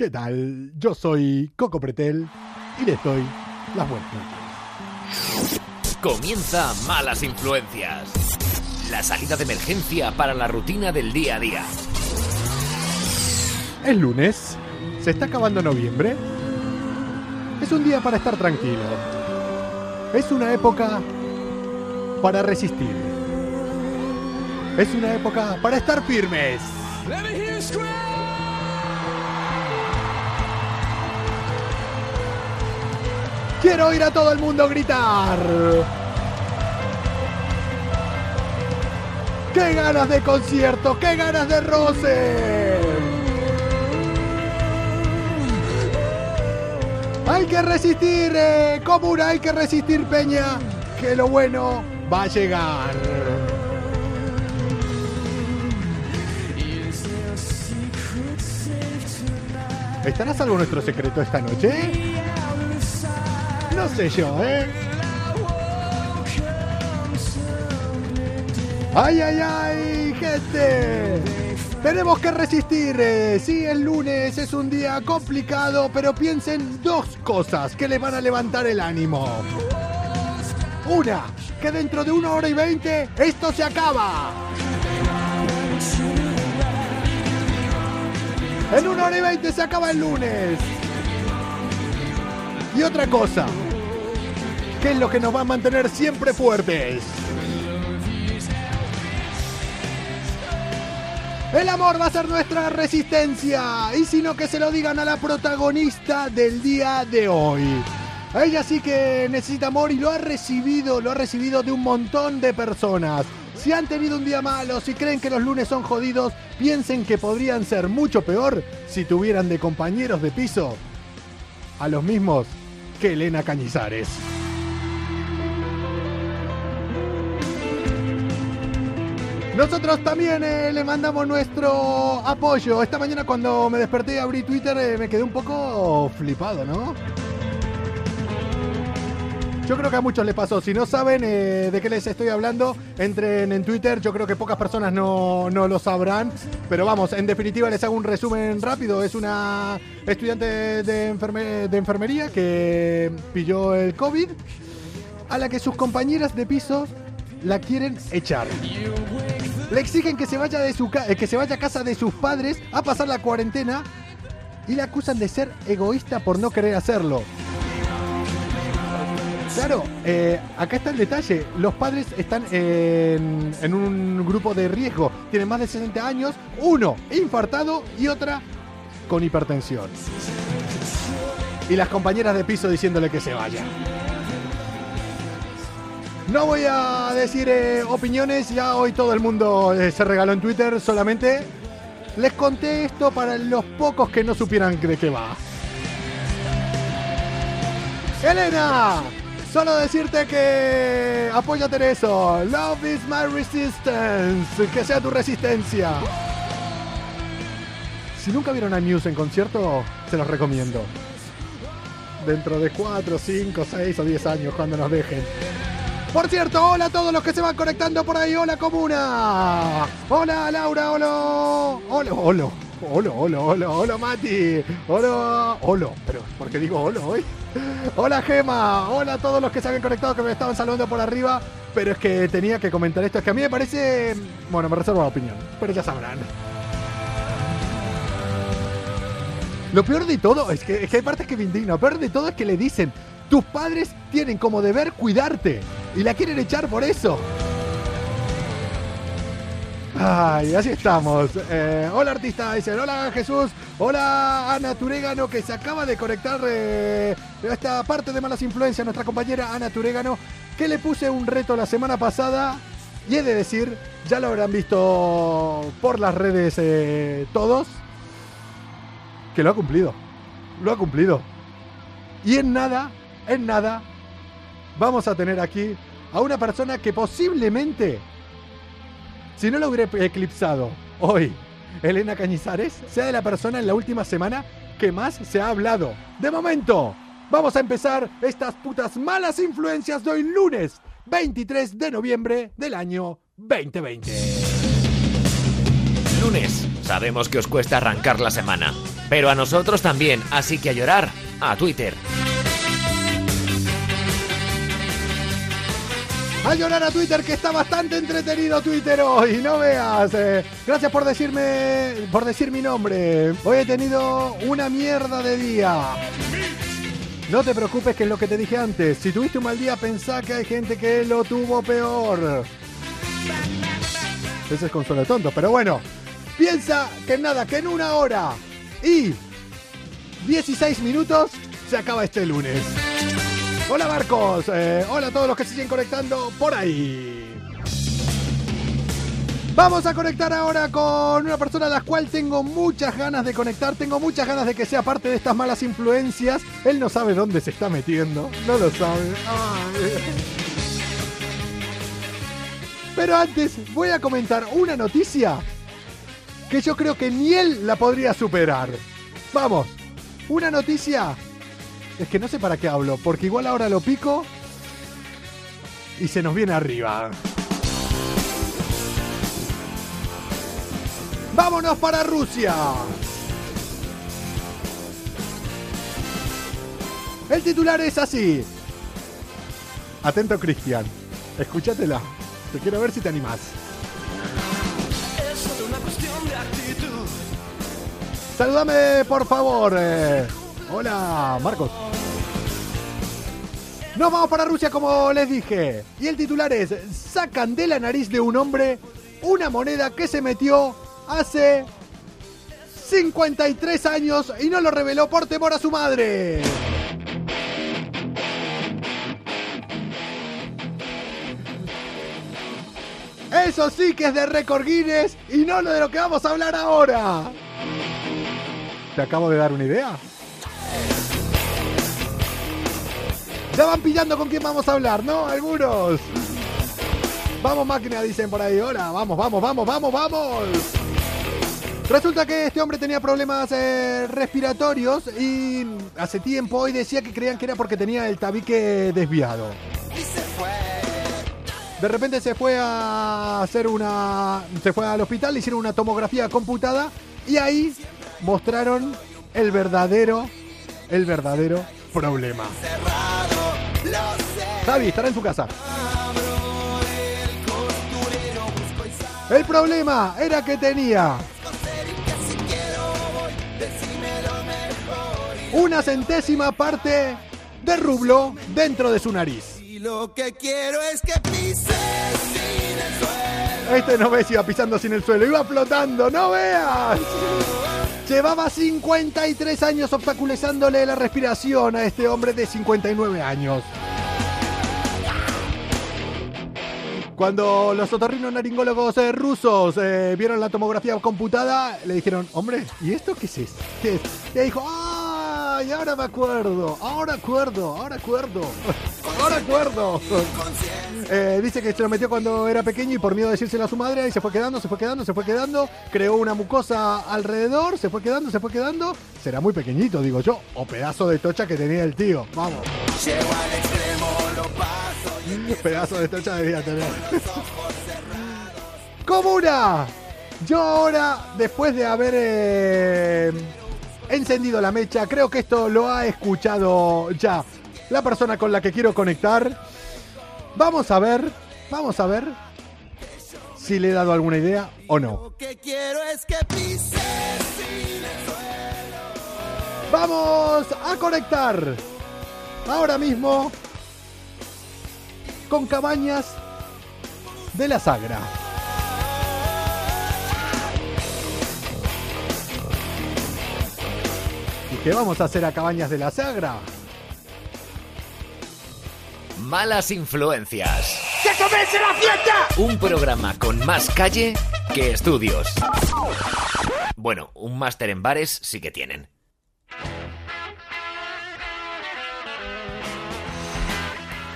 ¿Qué tal? Yo soy Coco Pretel y les doy las buenas noches. Comienza Malas Influencias. La salida de emergencia para la rutina del día a día. Es lunes, se está acabando noviembre. Es un día para estar tranquilo. Es una época para resistir. Es una época para estar firmes. Quiero oír a todo el mundo gritar. ¡Qué ganas de concierto! ¡Qué ganas de roce! Hay que resistir, eh, comuna, hay que resistir, Peña, que lo bueno va a llegar. ¿Estará salvo nuestro secreto esta noche? No sé yo, ¿eh? ¡Ay, ay, ay, gente! Tenemos que resistir. eh, Sí, el lunes es un día complicado, pero piensen dos cosas que les van a levantar el ánimo. Una, que dentro de una hora y veinte esto se acaba. En una hora y veinte se acaba el lunes. Y otra cosa, que es lo que nos va a mantener siempre fuertes. El amor va a ser nuestra resistencia. Y si no, que se lo digan a la protagonista del día de hoy. Ella sí que necesita amor y lo ha recibido, lo ha recibido de un montón de personas. Si han tenido un día malo, si creen que los lunes son jodidos, piensen que podrían ser mucho peor si tuvieran de compañeros de piso a los mismos que Elena Cañizares. Nosotros también eh, le mandamos nuestro apoyo. Esta mañana cuando me desperté y abrí Twitter eh, me quedé un poco flipado, ¿no? Yo creo que a muchos les pasó. Si no saben eh, de qué les estoy hablando, entren en Twitter. Yo creo que pocas personas no, no lo sabrán. Pero vamos, en definitiva les hago un resumen rápido. Es una estudiante de, enferme- de enfermería que pilló el COVID, a la que sus compañeras de piso la quieren echar. Le exigen que se vaya de su eh, que se vaya a casa de sus padres a pasar la cuarentena y la acusan de ser egoísta por no querer hacerlo. Claro, eh, acá está el detalle. Los padres están en, en un grupo de riesgo. Tienen más de 60 años, uno infartado y otra con hipertensión. Y las compañeras de piso diciéndole que se vaya. No voy a decir eh, opiniones, ya hoy todo el mundo eh, se regaló en Twitter, solamente les conté esto para los pocos que no supieran de qué va. Elena, solo decirte que apóyate en eso. Love is my resistance, que sea tu resistencia. Si nunca vieron a Muse en concierto, se los recomiendo. Dentro de 4, 5, 6 o 10 años, cuando nos dejen. Por cierto, hola a todos los que se van conectando por ahí. Hola, comuna. Hola, Laura. Hola. Hola, hola. Hola, hola, hola, hola, Mati. Hola, hola. Pero, ¿por qué digo hola hoy? Hola, Gema. Hola a todos los que se habían conectado, que me estaban saludando por arriba. Pero es que tenía que comentar esto. Es que a mí me parece. Bueno, me reservo la opinión. Pero ya sabrán. Lo peor de todo es que, es que hay partes que me indignan. Lo peor de todo es que le dicen, tus padres tienen como deber cuidarte. Y la quieren echar por eso. Ay, así estamos. Eh, hola artista, dicen. Hola Jesús. Hola Ana Turégano, que se acaba de conectar a esta parte de malas influencias. Nuestra compañera Ana Turégano, que le puse un reto la semana pasada. Y he de decir, ya lo habrán visto por las redes eh, todos, que lo ha cumplido. Lo ha cumplido. Y en nada, en nada, vamos a tener aquí a una persona que posiblemente, si no lo hubiera eclipsado hoy, Elena Cañizares, sea de la persona en la última semana que más se ha hablado. De momento, vamos a empezar estas putas malas influencias de hoy lunes 23 de noviembre del año 2020. Lunes. Sabemos que os cuesta arrancar la semana. Pero a nosotros también, así que a llorar, a Twitter. A llorar a Twitter, que está bastante entretenido Twitter hoy, no veas. eh. gracias por decirme, por decir mi nombre. Hoy he tenido una mierda de día. No te preocupes que es lo que te dije antes. Si tuviste un mal día, pensá que hay gente que lo tuvo peor. Ese es consuelo de tontos, pero bueno. Piensa que nada, que en una hora y 16 minutos se acaba este lunes. Hola Marcos, eh, hola a todos los que se siguen conectando por ahí. Vamos a conectar ahora con una persona a la cual tengo muchas ganas de conectar, tengo muchas ganas de que sea parte de estas malas influencias. Él no sabe dónde se está metiendo, no lo sabe. Pero antes voy a comentar una noticia que yo creo que ni él la podría superar. Vamos, una noticia es que no sé para qué hablo, porque igual ahora lo pico y se nos viene arriba. ¡Vámonos para Rusia! El titular es así. Atento, Cristian. Escúchatela. Te quiero ver si te animás. Es una cuestión de actitud. Saludame, por favor. eh. Hola, Marcos. Nos vamos para Rusia, como les dije. Y el titular es: sacan de la nariz de un hombre una moneda que se metió hace 53 años y no lo reveló por temor a su madre. Eso sí que es de récord Guinness y no lo de lo que vamos a hablar ahora. ¿Te acabo de dar una idea? Ya van pillando con quién vamos a hablar, ¿no? Algunos. Vamos máquina, dicen por ahí. Hola, vamos, vamos, vamos, vamos, vamos. Resulta que este hombre tenía problemas eh, respiratorios y hace tiempo hoy decía que creían que era porque tenía el tabique desviado. De repente se fue a hacer una. Se fue al hospital, le hicieron una tomografía computada y ahí mostraron el verdadero. El verdadero problema. Javi estará en su casa. El problema era que tenía una centésima parte de rublo dentro de su nariz. Este no ves, iba pisando sin el suelo, iba flotando, no veas. Llevaba 53 años obstaculizándole la respiración a este hombre de 59 años. Cuando los otorrinolaringólogos eh, rusos eh, vieron la tomografía computada, le dijeron, hombre, ¿y esto qué es? ¿Qué es? Y dijo, ¡ay! Ahora me acuerdo, ahora acuerdo, ahora acuerdo, ahora acuerdo. Eh, dice que se lo metió cuando era pequeño y por miedo de decírselo a su madre, y se fue quedando, se fue quedando, se fue quedando, creó una mucosa alrededor, se fue quedando, se fue quedando. Será muy pequeñito, digo yo, o pedazo de tocha que tenía el tío. Vamos. Pedazo de tocha debía tener. ¡Comuna! Yo ahora, después de haber eh, encendido la mecha, creo que esto lo ha escuchado ya la persona con la que quiero conectar. Vamos a ver, vamos a ver si le he dado alguna idea o no. Vamos a conectar ahora mismo con Cabañas de la Sagra. Qué vamos a hacer a Cabañas de la Sagra? Malas influencias. Un programa con más calle que estudios. Bueno, un máster en bares sí que tienen.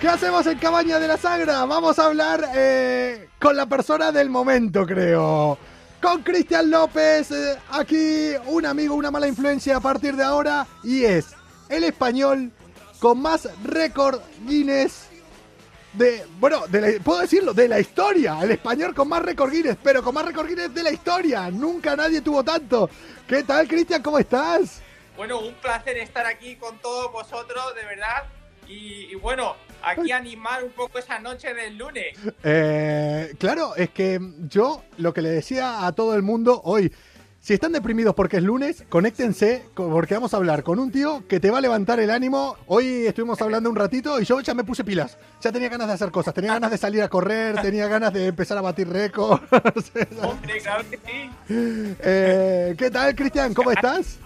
¿Qué hacemos en Cabaña de la Sagra? Vamos a hablar eh, con la persona del momento, creo. Con Cristian López, eh, aquí un amigo, una mala influencia a partir de ahora, y es el español con más récord Guinness de, bueno, de la- puedo decirlo, de la historia. El español con más récord Guinness, pero con más récord Guinness de la historia. Nunca nadie tuvo tanto. ¿Qué tal, Cristian? ¿Cómo estás? Bueno, un placer estar aquí con todos vosotros, de verdad. Y, y bueno, aquí animar un poco esa noche del lunes. Eh, claro, es que yo lo que le decía a todo el mundo hoy, si están deprimidos porque es lunes, conéctense co- porque vamos a hablar con un tío que te va a levantar el ánimo. Hoy estuvimos hablando un ratito y yo ya me puse pilas. Ya tenía ganas de hacer cosas, tenía ganas de salir a correr, tenía ganas de empezar a batir récords. Hombre, claro que sí. Eh, ¿Qué tal, Cristian? ¿Cómo estás?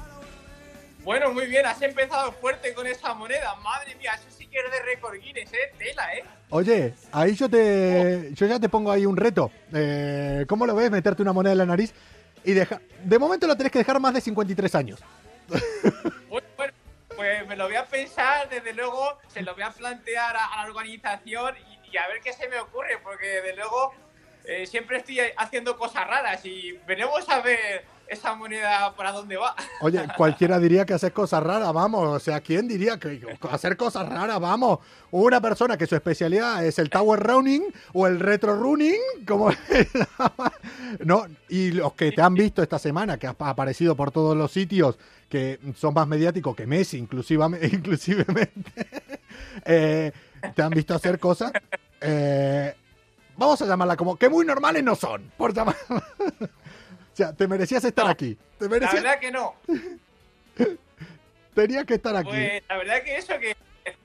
Bueno, muy bien, has empezado fuerte con esa moneda. Madre mía, eso de récord Guinness, ¿eh? Tela, ¿eh? Oye, ahí yo te, yo ya te pongo ahí un reto. Eh, ¿Cómo lo ves? Meterte una moneda en la nariz y deja. De momento lo tenés que dejar más de 53 años. Bueno, bueno, pues me lo voy a pensar, desde luego, se lo voy a plantear a, a la organización y, y a ver qué se me ocurre, porque desde luego eh, siempre estoy haciendo cosas raras y veremos a ver esa moneda para dónde va. Oye, cualquiera diría que hacer cosas raras, vamos. O sea, ¿quién diría que hacer cosas raras, vamos? Una persona que su especialidad es el Tower Running o el Retro Running, como. No, y los que te han visto esta semana, que ha aparecido por todos los sitios, que son más mediáticos que Messi, inclusivamente, eh, te han visto hacer cosas. eh, vamos a llamarla como que muy normales no son, por llamar. Sea, te merecías estar No, aquí. Te La verdad que no. tenías que estar aquí. Pues la verdad que eso que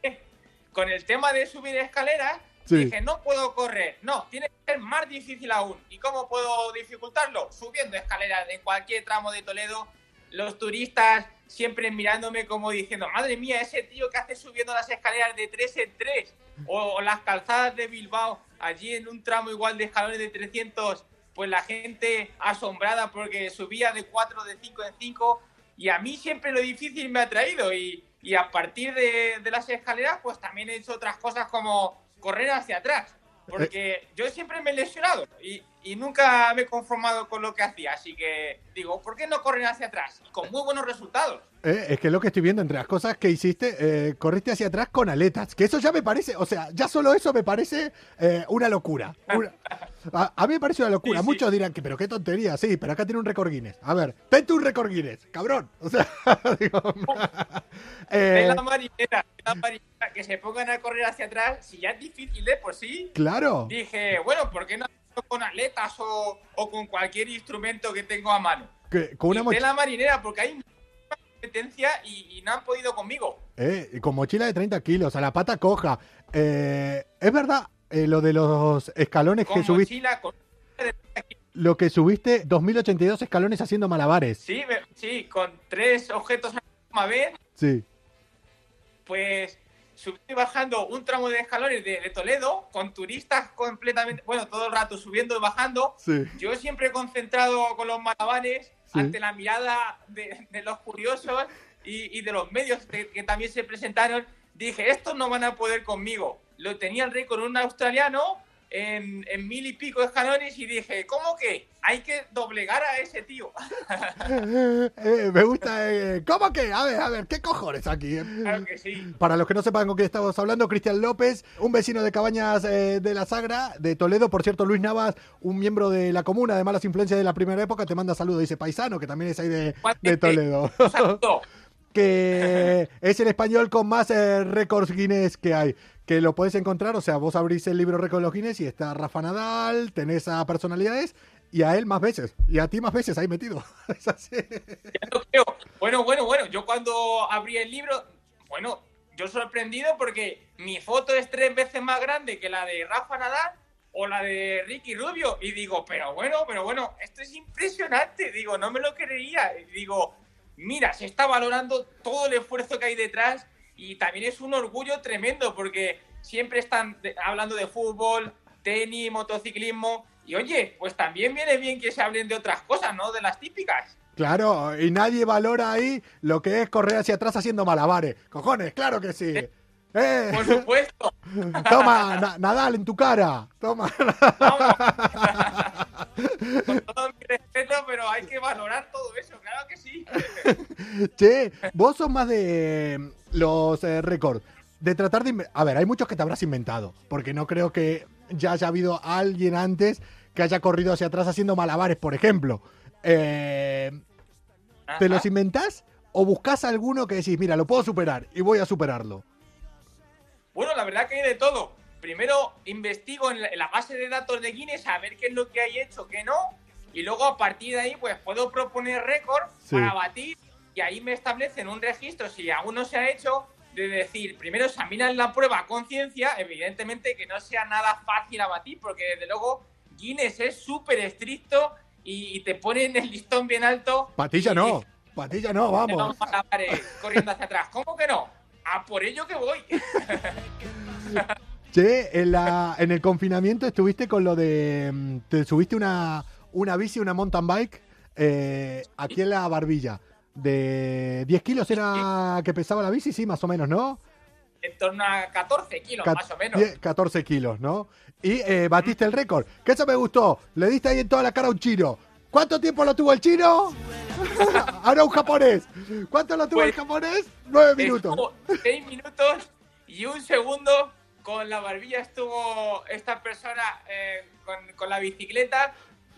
con el tema de subir escaleras, Sí. dije, no puedo correr. No, tiene que ser más difícil aún. ¿Y cómo puedo dificultarlo? Subiendo escaleras en cualquier tramo de Toledo. Los turistas siempre mirándome como diciendo, madre mía, ese tío que hace subiendo las escaleras de 3 en 3. O, o las calzadas de Bilbao, allí en un tramo igual de escalones de 300, pues la gente asombrada porque subía de 4, de 5 en 5. Y a mí siempre lo difícil me ha traído. Y, y a partir de, de las escaleras, pues también he hecho otras cosas como correr hacia atrás. Porque yo siempre me he lesionado y, y nunca me he conformado con lo que hacía. Así que digo, ¿por qué no correr hacia atrás? Y con muy buenos resultados. Eh, es que lo que estoy viendo entre las cosas que hiciste, eh, corriste hacia atrás con aletas. Que eso ya me parece, o sea, ya solo eso me parece eh, una locura. Una- a, a mí me parece una locura. Sí, sí. Muchos dirán que, pero qué tontería, sí, pero acá tiene un récord Guinness. A ver, tente un récord Guinness, cabrón. O sea, digo, De la marinera, la marinera, que se pongan a correr hacia atrás, si ya es difícil de por sí. claro. Dije, bueno, ¿por qué no con aletas o, o con cualquier instrumento que tengo a mano? Con una la marinera, porque hay competencia y, y no han podido conmigo. eh, y con mochila de 30 kilos, a la pata coja. Eh, es verdad, eh, lo de los escalones que subiste, mochila, con... lo que subiste, 2082 escalones haciendo malabares. Sí, me- sí, con tres objetos a la misma vez, Sí. pues subí y bajando un tramo de escalones de, de Toledo con turistas completamente, bueno, todo el rato subiendo y bajando. Sí. Yo siempre concentrado con los malabares. Ante la mirada de, los curiosos y, de los medios que, también se presentaron. Dije, estos no van a poder conmigo. Lo tenía el récord un australiano en, en mil y pico escalones y dije, ¿cómo que? Hay que doblegar a ese tío. Eh, me gusta. eh, ¿Cómo que? A ver, a ver, ¿qué cojones aquí? claro que sí. Para los que no sepan con quién estamos hablando, Cristian López, un vecino de Cabañas eh, de la Sagra, de Toledo. Por cierto, Luis Navas, un miembro de la comuna de malas influencias de la primera época, te manda saludos. Dice paisano, que también es ahí de, de Toledo. Que es el español con más eh, récords Guinness que hay. Que lo podés encontrar, o sea, vos abrís el libro los Guinness y está Rafa Nadal, tenés a personalidades y a él más veces. Y a ti más veces ahí metido. Bueno, bueno, bueno. Yo cuando abrí el libro, bueno, yo sorprendido porque mi foto es tres veces más grande que la de Rafa Nadal o la de Ricky Rubio. Y digo, pero bueno, pero bueno, esto es impresionante. Digo, no me lo creería. Y digo, mira, se está valorando todo el esfuerzo que hay detrás y también es un orgullo tremendo porque siempre están hablando de fútbol, tenis, motociclismo. Y oye, pues también viene bien que se hablen de otras cosas, ¿no? De las típicas. Claro, y nadie valora ahí lo que es correr hacia atrás haciendo malabares. Cojones, claro que sí. Eh, Por supuesto. toma, Na- Nadal en tu cara. Toma. Con todo mi respeto, pero hay que valorar todo eso, claro que sí. Che, vos sos más de los eh, récords. de tratar de... A ver, hay muchos que te habrás inventado, porque no creo que ya haya habido alguien antes que haya corrido hacia atrás haciendo malabares, por ejemplo. Eh, ¿Te los inventás o buscas alguno que decís, mira, lo puedo superar y voy a superarlo? Bueno, la verdad que hay de todo. Primero investigo en la, en la base de datos de Guinness a ver qué es lo que hay hecho, qué no. Y luego a partir de ahí, pues puedo proponer récord Sí. para batir. Y ahí me establecen un registro, si aún no se ha hecho, de decir, primero examinan la prueba a conciencia, evidentemente que no sea nada fácil a batir, porque desde luego Guinness es súper estricto y, y te ponen el listón bien alto. Patilla no, patilla no, vamos. malabares corriendo hacia atrás. ¿Cómo que no? A por ello que voy. Che, en, la, en el confinamiento estuviste con lo de. mm, Te subiste una, una bici, una mountain bike, eh, aquí en la barbilla. De 10 kilos era que pesaba la bici, sí, más o menos, ¿no? en torno a 14 kilos, Cat- más o menos. 10, 14 kilos, ¿no? Y eh, batiste el récord. Que eso me gustó. Le diste ahí en toda la cara a un chino. ¿Cuánto tiempo lo tuvo el chino? ah, no, un japonés. ¿Cuánto lo tuvo el Pues, japonés? Nueve minutos. Estuvo 6 minutos y un segundo con la barbilla estuvo esta persona eh, con, con la bicicleta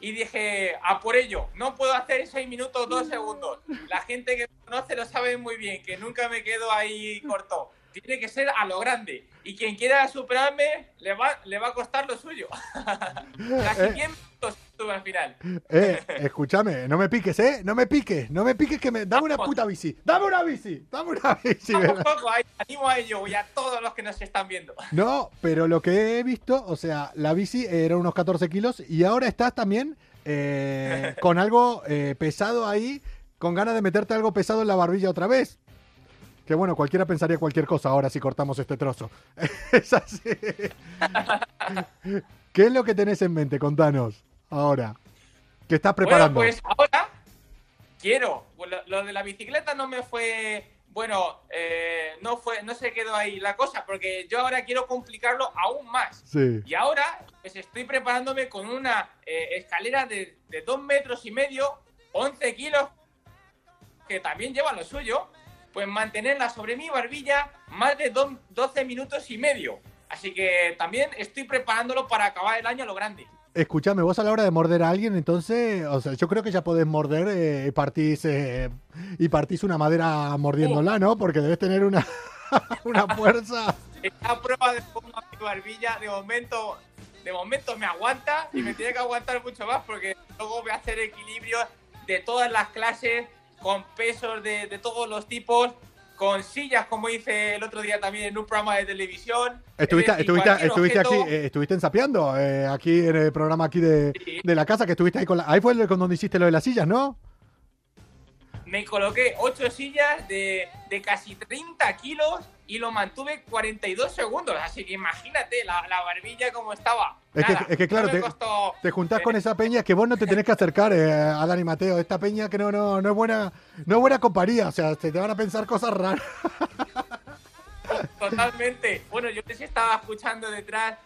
y dije, a por ello, no puedo hacer 6 minutos, 2 segundos. La gente que me conoce lo sabe muy bien, que nunca me quedo ahí corto. Tiene que ser a lo grande. Y quien quiera superarme, le va, le va a costar lo suyo. Casi 100 minutos estuve al final. Eh, escúchame, no me piques, ¿eh? No me piques, no me piques que me... Dame una puta bici, dame una bici, dame una bici. ¿verdad? poco, ahí, animo a ello y a todos los que nos están viendo. No, pero lo que he visto, o sea, la bici era unos 14 kilos y ahora estás también eh, con algo eh, pesado ahí, con ganas de meterte algo pesado en la barbilla otra vez. Que bueno, cualquiera pensaría cualquier cosa ahora si cortamos este trozo. es así. ¿Qué es lo que tenés en mente? Contanos, ahora. ¿Qué estás preparando? Bueno, pues ahora quiero. Lo, lo de la bicicleta no me fue. Bueno, eh, no fue, no se quedó ahí la cosa, porque yo ahora quiero complicarlo aún más. Sí. Y ahora, pues estoy preparándome con una eh, escalera de, de dos metros y medio, 11 kilos, que también lleva lo suyo, pues mantenerla sobre mi barbilla más de do- 12 minutos y medio. Así que también estoy preparándolo para acabar el año a lo grande. Escúchame, vos a la hora de morder a alguien, entonces, o sea, yo creo que ya podés morder eh, y partís eh, y partís una madera mordiéndola, ¿no? Porque debes tener una, una fuerza. Esta prueba de pongo a mi barbilla, de momento, de momento me aguanta y me tiene que aguantar mucho más porque luego voy a hacer equilibrio de todas las clases, con pesos de, de todos los tipos, con sillas, como hice el otro día también en un programa de televisión. Estuviste, Es decir, estuviste, estuviste aquí, objeto- eh, estuviste ensapeando, eh, aquí en el programa aquí de, Sí. de la casa, que estuviste ahí con la... Ahí fue donde hiciste lo de las sillas, ¿no? Me coloqué ocho sillas de, de casi 30 kilos y lo mantuve 42 segundos. Así que imagínate la, la barbilla como estaba. Es que- es que, claro, no te- costó- Te juntás con esa peña que vos no te tenés que acercar eh, a Dani Mateo. Esta peña que no, no, no es buena, no es buena compañía. O sea, se te van a pensar cosas raras. Totalmente. Bueno, yo les estaba escuchando detrás,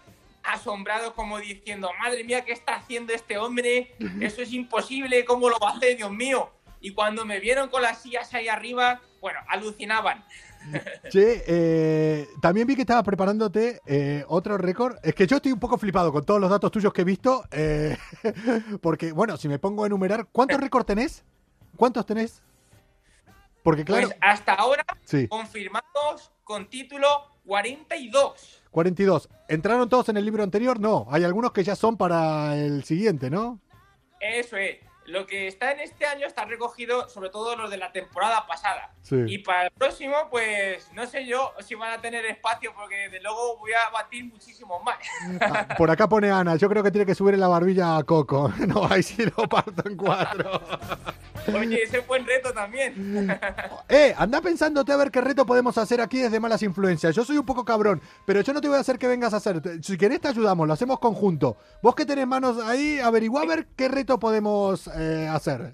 asombrado, como diciendo, madre mía, ¿qué está haciendo este hombre? Eso es imposible, ¿cómo lo hace, Dios mío? Y cuando me vieron con las sillas ahí arriba, bueno, alucinaban. Che, eh, también vi que estabas preparándote eh, otro récord. Es que yo estoy un poco flipado con todos los datos tuyos que he visto. eh, porque, bueno, si me pongo a enumerar, ¿cuántos récords tenés? ¿Cuántos tenés? Porque, claro, Pues hasta ahora, sí, confirmados con título 42. 42. ¿Entraron todos en el libro anterior? No, hay algunos que ya son para el siguiente, ¿no? Eso es. Lo que está en este año está recogido sobre todo los de la temporada pasada. Sí. Y para el próximo, pues no sé yo si van a tener espacio porque desde luego voy a batir muchísimo más. Ah, Por acá pone Ana, yo creo que tiene que subir en la barbilla a Coco. No, ahí sí lo parto en cuatro. Oye, ese fue un reto también. Eh, anda pensándote a ver qué reto podemos hacer aquí desde Malas Influencias. Yo soy un poco cabrón, pero yo no te voy a hacer que vengas a hacer. Si querés te ayudamos, lo hacemos conjunto. Vos que tenés manos ahí, averigua a ver qué reto podemos eh, hacer.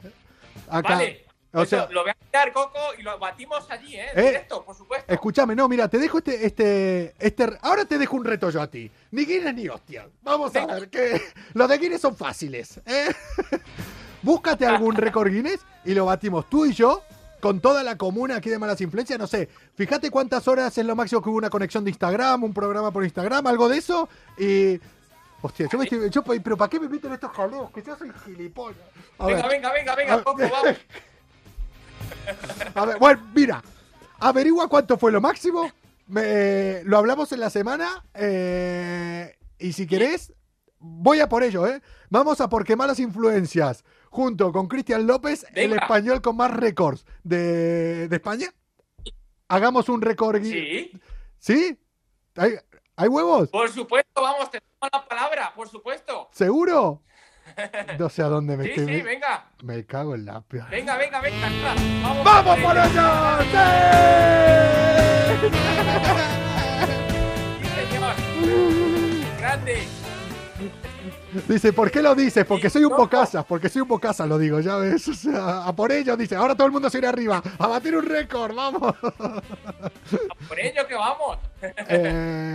Acá. Vale. O Eso, sea, lo voy a mirar, Coco, y lo batimos allí, ¿eh? Eh, Directo, por supuesto. escúchame, no, mira, te dejo este, este, este. Ahora te dejo un reto yo a ti. Ni Guinness ni hostia. Vamos a ver que los de Guinness son fáciles. ¿eh? Búscate algún récord Guinness y lo batimos tú y yo con toda la comuna aquí de Malas Influencias, no sé, fíjate cuántas horas es lo máximo que hubo una conexión de Instagram, un programa por Instagram, algo de eso, y... Hostia, yo me estoy... yo- pero ¿para qué me meten estos jaleos? Que yo soy gilipollas. A Venga, ver, venga, venga, venga, Coco, vamos. a ver, bueno, mira, averigua cuánto fue lo máximo, me- lo hablamos en la semana, eh, y si querés, voy a por ello, ¿eh? Vamos a por qué malas influencias, junto con Cristian López, el español con más récords de, de España. Hagamos un récord. Sí, ¿Sí? ¿Hay, huevos? por supuesto, vamos, te tomo la palabra, por supuesto. ¿Seguro? No sé a dónde me Sí, estoy. sí, venga, Me cago en la pia- venga, venga, venga. Vamos, ¡Vamos por ello. ¡Sí! Sí, señor. Grande. Dice, ¿por qué lo dices? Porque soy un bocazas, porque soy un bocazas, lo digo, ya ves. O sea, a por ello, dice, ahora todo el mundo se irá arriba, a batir un récord, vamos. Por ello que vamos. Eh,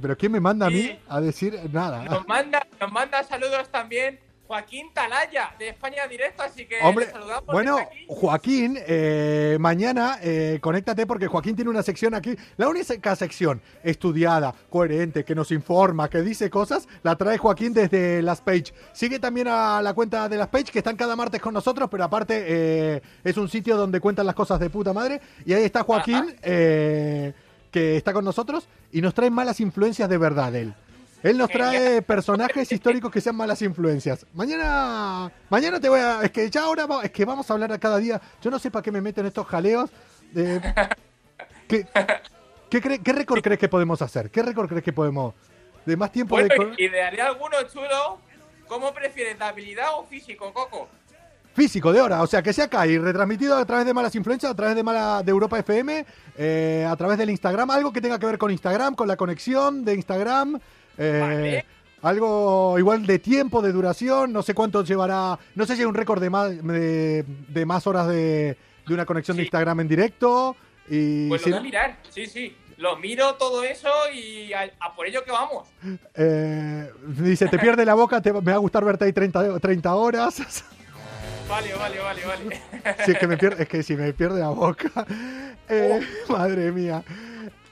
pero ¿quién me manda a mí Sí. a decir nada? Nos manda, nos manda saludos también Joaquín Talaya, de España Directo, así que Hombre, le saludamos bueno. Joaquín, eh, mañana eh, conéctate porque Joaquín tiene una sección aquí, la única sección estudiada, coherente, que nos informa, que dice cosas, la trae Joaquín desde Las Page. Sigue también a la cuenta de Las Page, que están cada martes con nosotros, pero aparte eh, es un sitio donde cuentan las cosas de puta madre. Y ahí está Joaquín, eh, que está con nosotros y nos trae malas influencias de verdad él. Él nos trae personajes históricos que sean malas influencias. Mañana, mañana te voy a, es que ya ahora, va- es que vamos a hablar a cada día. Yo no sé para qué me meten estos jaleos. de- ¿qué, qué, cre- qué récord crees que podemos hacer? ¿Qué récord crees que podemos? De más tiempo Bueno, de y de alguno chulo, ¿cómo prefieres, de habilidad o físico, Coco? Físico de hora, o sea que sea acá y retransmitido a través de malas influencias, a través de mala de Europa FM, eh, a través del Instagram, algo que tenga que ver con Instagram, con la conexión de Instagram, eh, Vale. algo igual de tiempo, de duración, no sé cuánto llevará, no sé si hay un récord de más de, de más horas de, de una conexión de. Instagram en directo y Pues lo voy a mirar, sí, sí. Lo miro todo eso y a, a por ello que vamos. eh, dice te pierde la boca, te, me va a gustar verte ahí 30, 30 horas. Vale, vale, vale, vale. Si es que me pierde, es que si me pierde la boca. Eh, Madre mía.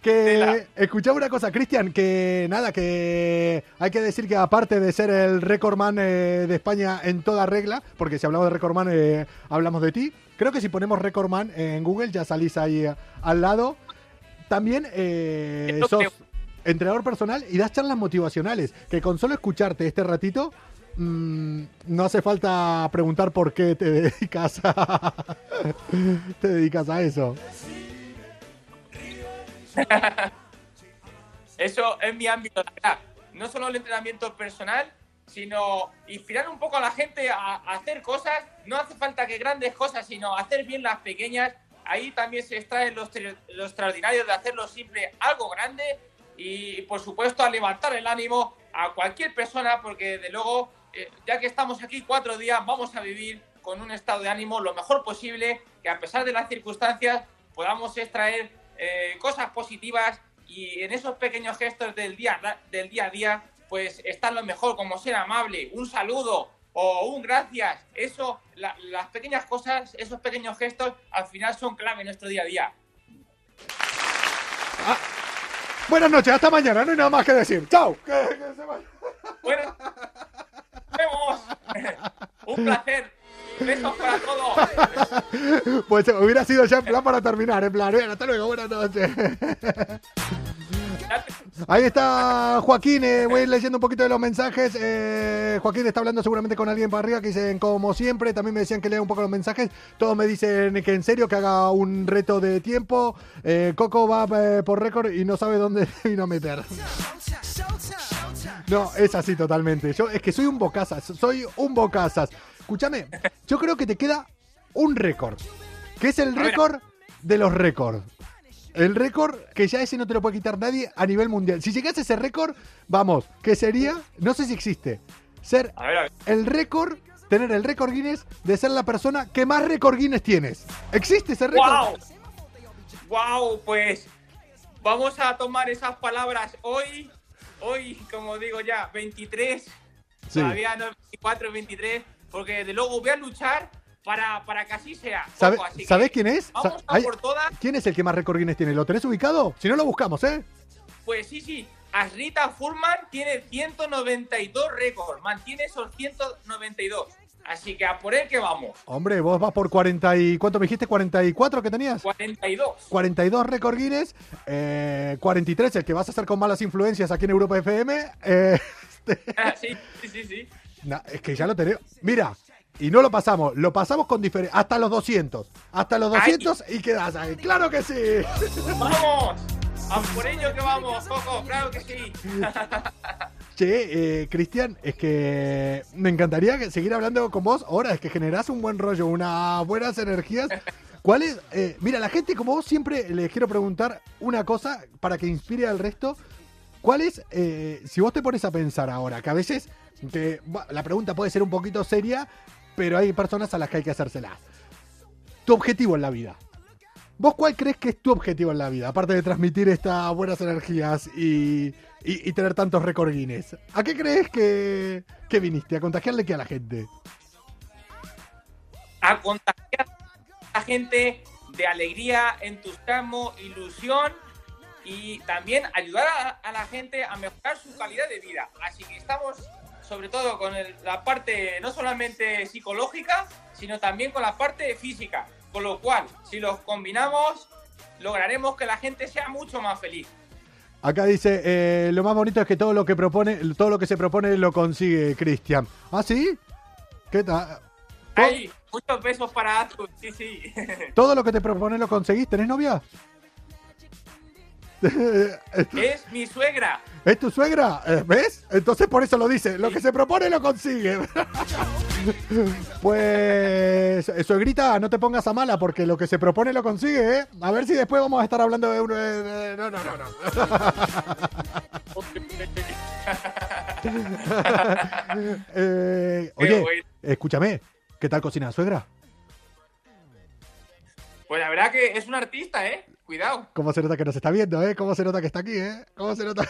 Que escuchaba una cosa, Cristian, que nada, que hay que decir que aparte de ser el recordman eh, de España en toda regla, porque si hablamos de recordman eh, hablamos de ti, creo que si ponemos recordman en Google ya salís ahí eh, al lado. También eh, sos entrenador personal y das charlas motivacionales, que con solo escucharte este ratito mm, no hace falta preguntar por qué te dedicas a, te dedicas a eso. Eso es mi ámbito. No solo el entrenamiento personal, sino inspirar un poco a la gente a, hacer cosas. No hace falta que grandes cosas, sino hacer bien las pequeñas. Ahí también se extrae lo, extra- lo extraordinario de hacerlo simple algo grande. Y, por supuesto, a levantar el ánimo a cualquier persona, porque de luego, eh, ya que estamos aquí cuatro días, vamos a vivir con un estado de ánimo lo mejor posible, que a pesar de las circunstancias podamos extraer eh, cosas positivas y en esos pequeños gestos del día, del día a día, pues está lo mejor, como ser amable, un saludo o un gracias. Eso, la- las pequeñas cosas, esos pequeños gestos, al final son clave en nuestro día a día. Buenas noches, hasta mañana, no hay nada más que decir. ¡Chao! Que- que se vaya. Bueno, vemos. un placer. Besos para todos. Pues hubiera sido ya en plan para terminar, en plan, "Bien, hasta luego, buenas noches. Ahí está Joaquín, eh, voy a ir leyendo un poquito de los mensajes. Eh, Joaquín está hablando seguramente con alguien para arriba que dicen como siempre, también me decían que lea un poco los mensajes. Todos me dicen que en serio que haga un reto de tiempo. Eh, Coco va eh, por récord y no sabe dónde vino a meter. No, es así totalmente. Yo es que soy un bocazas, soy un bocazas. Escúchame, yo creo que te queda un récord, que es el récord de los récords. El récord que ya ese no te lo puede quitar nadie a nivel mundial. Si llegase a ese récord, vamos, que sería, no sé si existe, ser A ver, a ver. el récord, tener el récord Guinness de ser la persona que más récord Guinness tienes. ¿Existe ese récord? ¡Wow! ¡Wow! Pues vamos a tomar esas palabras hoy. Hoy, como digo ya, 23. Sí. Todavía no 24, 23. Porque de luego voy a luchar para, para que así sea. ¿Sabe- Coco, así que ¿Sabés quién es? Vamos a hay- por todas. ¿Quién es el que más récord Guinness tiene? ¿Lo tenés ubicado? Si no, lo buscamos, ¿eh? Pues sí, sí. Asrita Furman tiene 192 récords. Mantiene esos 192. Así que a por él que vamos. Hombre, vos vas por 40 y... ¿Cuánto me dijiste? ¿44 que tenías? 42. 42 récord Guinness, eh, 43 el que vas a hacer con malas influencias aquí en Europa FM. eh, Ah, sí, sí, sí, sí. es que ya lo tenemos. Mira, y no lo pasamos, lo pasamos con diferencia. Hasta los 200. Hasta los Ay. 200 y quedas ahí. ¡Claro que sí! ¡Vamos! A por ello que vamos, Coco, claro que sí. Che, eh, Cristian, es que me encantaría seguir hablando con vos. Ahora es que generás un buen rollo, unas buenas energías. ¿Cuál es? eh, mira, la gente como vos siempre les quiero preguntar una cosa para que inspire al resto. ¿Cuál es, eh, si vos te pones a pensar ahora, que a veces la pregunta puede ser un poquito seria, pero hay personas a las que hay que hacérselas. Tu objetivo en la vida. ¿Vos cuál crees que es tu objetivo en la vida? Aparte de transmitir estas buenas energías y, y- tener tantos récord Guinness. ¿A qué crees que, que viniste? ¿A contagiarle qué a la gente? A contagiar a la gente de alegría, entusiasmo, ilusión y también ayudar a, a la gente a mejorar su calidad de vida. Así que estamos sobre todo con la parte no solamente psicológica, sino también con la parte física. Con lo cual, si los combinamos, lograremos que la gente sea mucho más feliz. Acá dice, eh, lo más bonito es que todo lo que propone, todo lo que se propone lo consigue Cristian. ¿Ah, sí? ¿Qué tal? Hay muchos besos para Azul, sí, sí. ¿Todo lo que te propone lo conseguís? ¿Tenés novia? Es mi suegra. ¿Es tu suegra? Eh, ¿Ves? Entonces por eso lo dice. Lo que se propone lo consigue. pues, eh, suegrita, no te pongas a mala porque lo que se propone lo consigue, ¿eh? A ver si después vamos a estar hablando de uno. de- de- no, no, no, no. Eh, oye, escúchame. ¿Qué tal cocina suegra? Pues la verdad que es un artista, ¿eh? Cuidado. ¿Cómo se nota que nos está viendo, eh? ¿Cómo se nota que está aquí, eh? ¿Cómo se nota?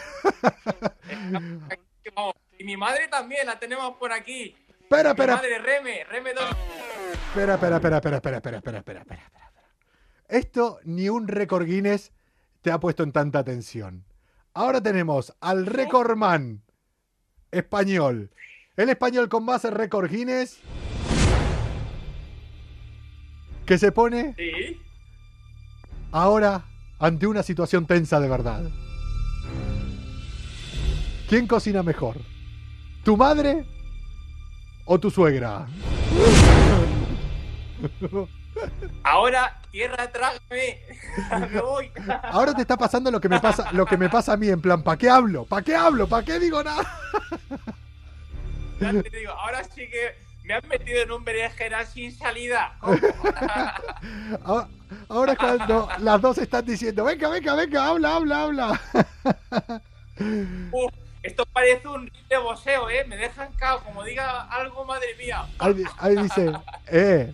Y mi madre también, la tenemos por aquí. espera, espera, madre, Reme, Reme 2. Espera, espera, espera, espera, espera, espera, espera, espera, espera, espera. Esto ni un récord Guinness te ha puesto en tanta atención. Ahora tenemos al recordman español. El español con más récord Guinness que se pone Sí. Ahora ante una situación tensa de verdad. ¿Quién cocina mejor? ¿Tu madre o tu suegra? Ahora, tierra, trágame. Me voy. Ahora te está pasando lo que me pasa, lo que me pasa a mí, en plan, ¿para qué hablo? ¿Para qué hablo? ¿Para qué digo nada? Ya te digo, ahora sí que me han metido en un berenjenal sin salida. Ahora, ahora es cuando las dos están diciendo, venga, venga, venga, habla, habla, habla. Uf, esto parece un de boxeo, ¿eh? Me dejan cao. Como diga algo, madre mía. Ahí, ahí dice, eh,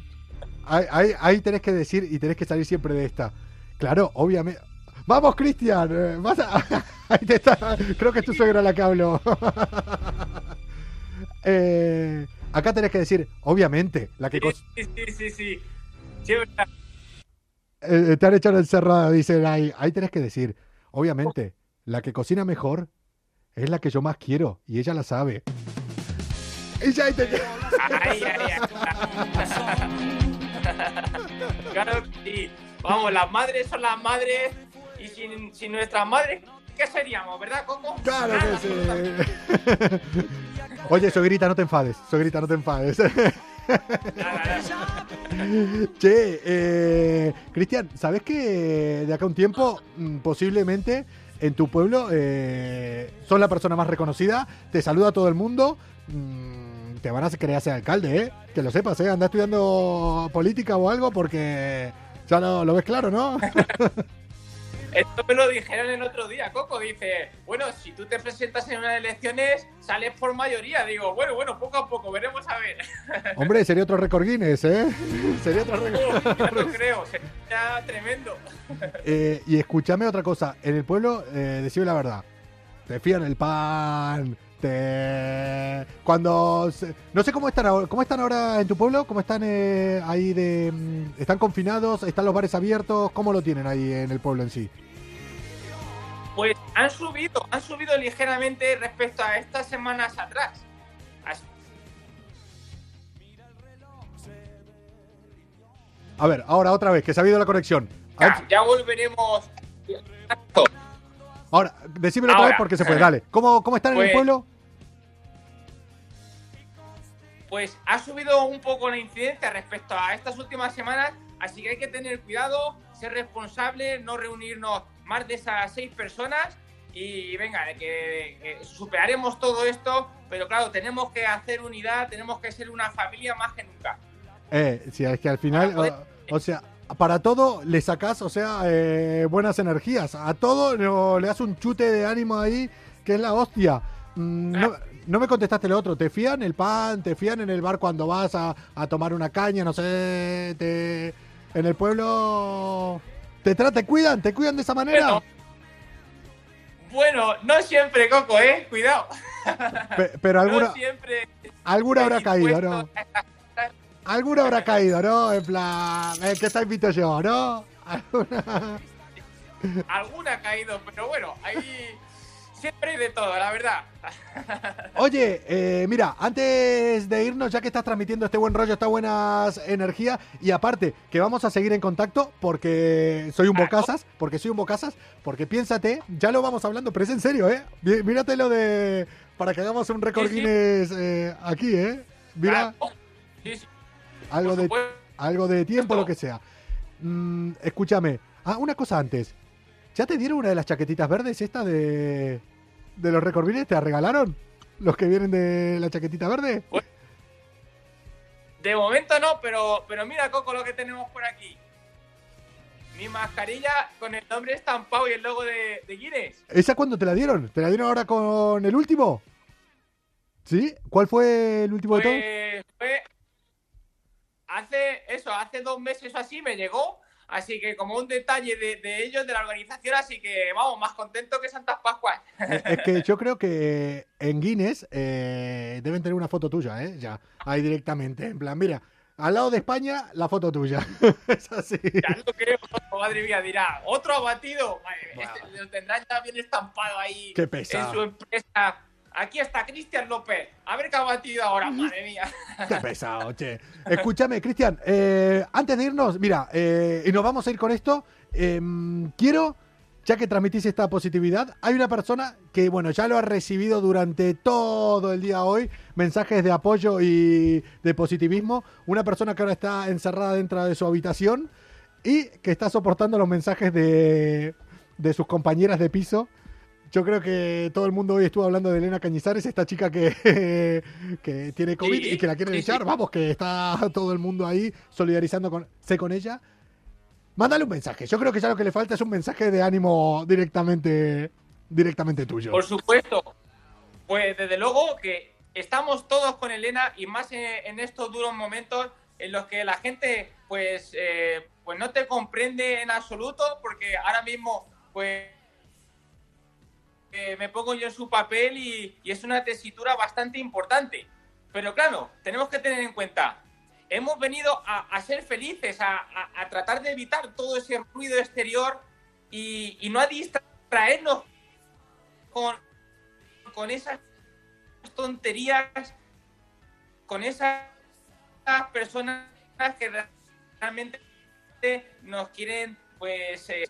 ahí, ahí, ahí tenés que decir y tenés que salir siempre de esta. Claro, obviamente. Vamos, Cristian, eh, vas a- ahí te está, creo que es tu suegra la que habló. Eh, acá tenés que decir, obviamente, la que Sí, sí, sí, sí, verdad. Eh, te han hecho en encerrada, dicen ahí. Ahí tenés que decir, obviamente, la que cocina mejor es la que yo más quiero y ella la sabe. Ahí te- Ay, ay, ay. Claro que sí. Vamos, las madres son las madres y sin, sin nuestras madres, ¿qué seríamos, verdad, Coco? Claro Nada, que sí. Oye, grita, no te enfades. grita, no te enfades. che, eh, Cristian, ¿sabes que de acá a un tiempo, mm, posiblemente en tu pueblo, eh, son la persona más reconocida? Te saluda todo el mundo. mm, te van a querer ser alcalde, ¿eh? Que lo sepas, ¿eh? Anda estudiando política o algo porque ya lo, lo ves claro, ¿no? Esto me lo dijeron el otro día, Coco. Dice, bueno, si tú te presentas en unas elecciones, sales por mayoría. Digo, bueno, bueno, poco a poco, veremos a ver. Hombre, sería otro récord Guinness, ¿eh? Sería otro récord. Uf, ya lo creo, sería tremendo. Eh, y escúchame otra cosa. En el pueblo, eh, decime la verdad. Te fían el pan, Te... Cuando... se- No sé cómo están, ahora, cómo están ahora en tu pueblo, cómo están eh, ahí de... mm, ¿Están confinados? ¿Están los bares abiertos? ¿Cómo lo tienen ahí en el pueblo en sí? Pues han subido, han subido ligeramente respecto a estas semanas atrás. Así- A ver, ahora otra vez, que se ha habido la conexión. Ya volveremos. Ahora, decímelo otra vez porque se puede, dale. ¿Cómo, cómo están en el Pues- pueblo? Pues ha subido un poco la incidencia respecto a estas últimas semanas, así que hay que tener cuidado, ser responsable, no reunirnos más de esas seis personas y venga, que, que superaremos todo esto, pero claro, tenemos que hacer unidad, tenemos que ser una familia más que nunca. Eh, si es que al final, poder- o, o sea, para todo le sacás, o sea, eh, buenas energías. A todo lo- le das un chute de ánimo ahí, que es la hostia. Mm, No, no me contestaste lo otro. ¿Te fían el pan? ¿Te fían en el bar cuando vas a, a tomar una caña? No sé, te, en el pueblo... ¿Te, tra- ¿Te cuidan? ¿Te cuidan de esa manera? Bueno, bueno, no siempre, Coco, ¿eh? Cuidado. Pe- pero alguna, No siempre. alguna habrá caído, ¿no? Alguna habrá caído, ¿no? En plan, ¿qué te invito yo, no? Alguna... Alguna ha caído, pero bueno, ahí siempre hay de todo, la verdad. Oye, eh, mira, antes de irnos, ya que estás transmitiendo este buen rollo, esta buenas energía, y aparte que vamos a seguir en contacto porque soy un Claro. bocasas, porque soy un bocasas, porque piénsate, ya lo vamos hablando, pero es en serio, ¿eh? Mí- Mírate lo de... para que hagamos un récord. Guinness eh, aquí, ¿eh? Mira. Sí, sí, algo de, algo de tiempo, lo que sea. Mm, escúchame, ah, una cosa antes. ¿Ya te dieron una de las chaquetitas verdes esta de... de los récord Guinness? ¿Te la regalaron? ¿Los que vienen de la chaquetita verde? De momento no, pero, pero mira, Coco, lo que tenemos por aquí. Mi mascarilla con el nombre estampado y el logo de, de Guinness. ¿Esa cuándo te la dieron? ¿Te la dieron ahora con el último? ¿Sí? ¿Cuál fue el último de todos? Fue hace eso, hace dos meses o así me llegó. Así que como un detalle de, de ellos, de la organización, así que vamos, más contento que Santas Pascuas. Es que yo creo que en Guinness eh, deben tener una foto tuya, ¿eh? Ya, ahí directamente. En plan, mira, al lado de España, la foto tuya. es así. Ya lo creo, madre mía, dirá, otro abatido. Madre mía, este lo tendrán ya bien estampado ahí Qué en su empresa. Aquí está Cristian López. A ver qué ha batido ahora, madre mía. Qué pesado, che. Escúchame, Cristian, eh, antes de irnos, mira, eh, y nos vamos a ir con esto. em, quiero, ya que transmitís esta positividad, hay una persona que, bueno, ya lo ha recibido durante todo el día hoy, mensajes de apoyo y de positivismo. Una persona que ahora está encerrada dentro de su habitación y que está soportando los mensajes de, de sus compañeras de piso. Yo creo que todo el mundo hoy estuvo hablando de Elena Cañizares, esta chica que, que tiene COVID Sí, y que la quieren sí, echar. Vamos, que está todo el mundo ahí solidarizándose con, ella. Mándale un mensaje. Yo creo que ya lo que le falta es un mensaje de ánimo directamente, directamente tuyo. Por supuesto. Pues desde luego que estamos todos con Elena y más en, en estos duros momentos en los que la gente pues, eh, pues no te comprende en absoluto porque ahora mismo pues me pongo yo en su papel y, es una tesitura bastante importante. Pero claro, tenemos que tener en cuenta, hemos venido a, a ser felices, a, a- a tratar de evitar todo ese ruido exterior y, y no a distraernos con, con esas tonterías, con esas personas que realmente nos quieren pues eh,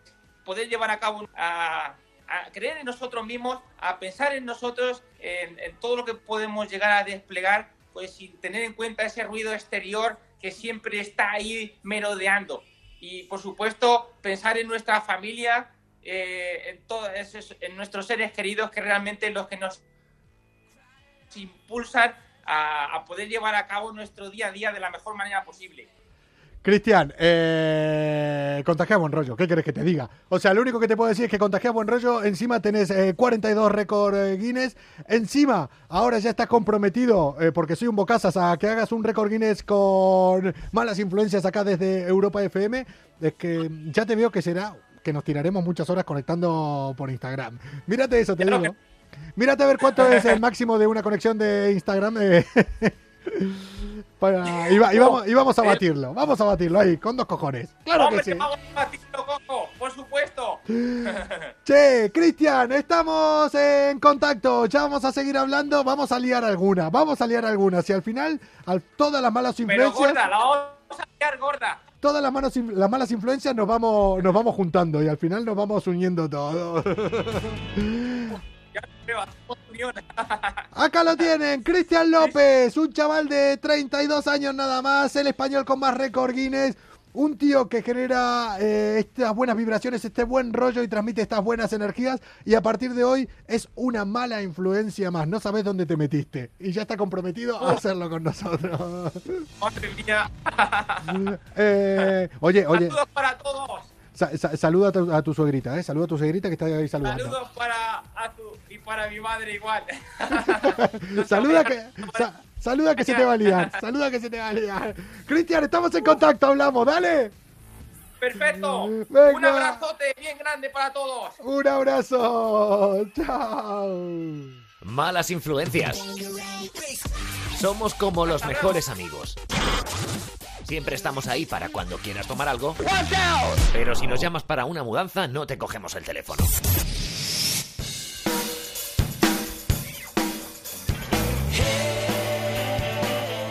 poder llevar a cabo a, a creer en nosotros mismos, a pensar en nosotros, en, todo lo que podemos llegar a desplegar, pues sin tener en cuenta ese ruido exterior que siempre está ahí merodeando. Y por supuesto, pensar en nuestra familia, eh, en, todos esos- en nuestros seres queridos, que realmente los que nos impulsan a poder llevar a cabo nuestro día a día de la mejor manera posible. Cristian, eh, contagia buen rollo. ¿Qué quieres que te diga? O sea, lo único que te puedo decir es que contagia buen rollo. Encima tenés eh, 42 récord eh, Guinness. Encima, ahora ya estás comprometido, eh, porque soy un bocazas, a que hagas un récord Guinness con malas influencias acá desde Europa FM. Es que ya te veo que será que nos tiraremos muchas horas conectando por Instagram. Mírate eso, te digo. Mírate a ver cuánto es el máximo de una conexión de Instagram. eh. Para- vamos, y vamos a batirlo, vamos a batirlo ahí, con dos cojones. Claro ¡Hombre, que sí. a Coco! ¡Por supuesto! Che, Cristian, estamos en contacto. Ya vamos a seguir hablando. Vamos a liar alguna. Vamos a liar alguna. Si al final, al- todas las malas Pero influencias, gorda, la vamos a liar gorda. todas las, manos, las malas influencias nos vamos, nos vamos juntando y al final nos vamos uniendo todos. Acá lo tienen, Cristian López, un chaval de 32 años nada más, el español con más récord Guinness, un tío que genera eh, estas buenas vibraciones, este buen rollo y transmite estas buenas energías y a partir de hoy es una mala influencia más, no sabes dónde te metiste y ya está comprometido a hacerlo con nosotros. Madre mía. Eh, oye, oye, Saludos para todos. sa- sa- saluda a tu, a tu suegrita, eh, saluda a tu suegrita que está ahí saludando. Saludos para Azu y para mi madre igual. Saluda que, sa- saluda que se te va a liar. Saluda que se te va a liar. Cristian, estamos en contacto, hablamos, dale. Perfecto. Venga. Un abrazote bien grande para todos. Un abrazo. Chao. Malas influencias. Somos como los mejores amigos. Siempre estamos ahí para cuando quieras tomar algo. Pero si nos llamas para una mudanza, no te cogemos el teléfono.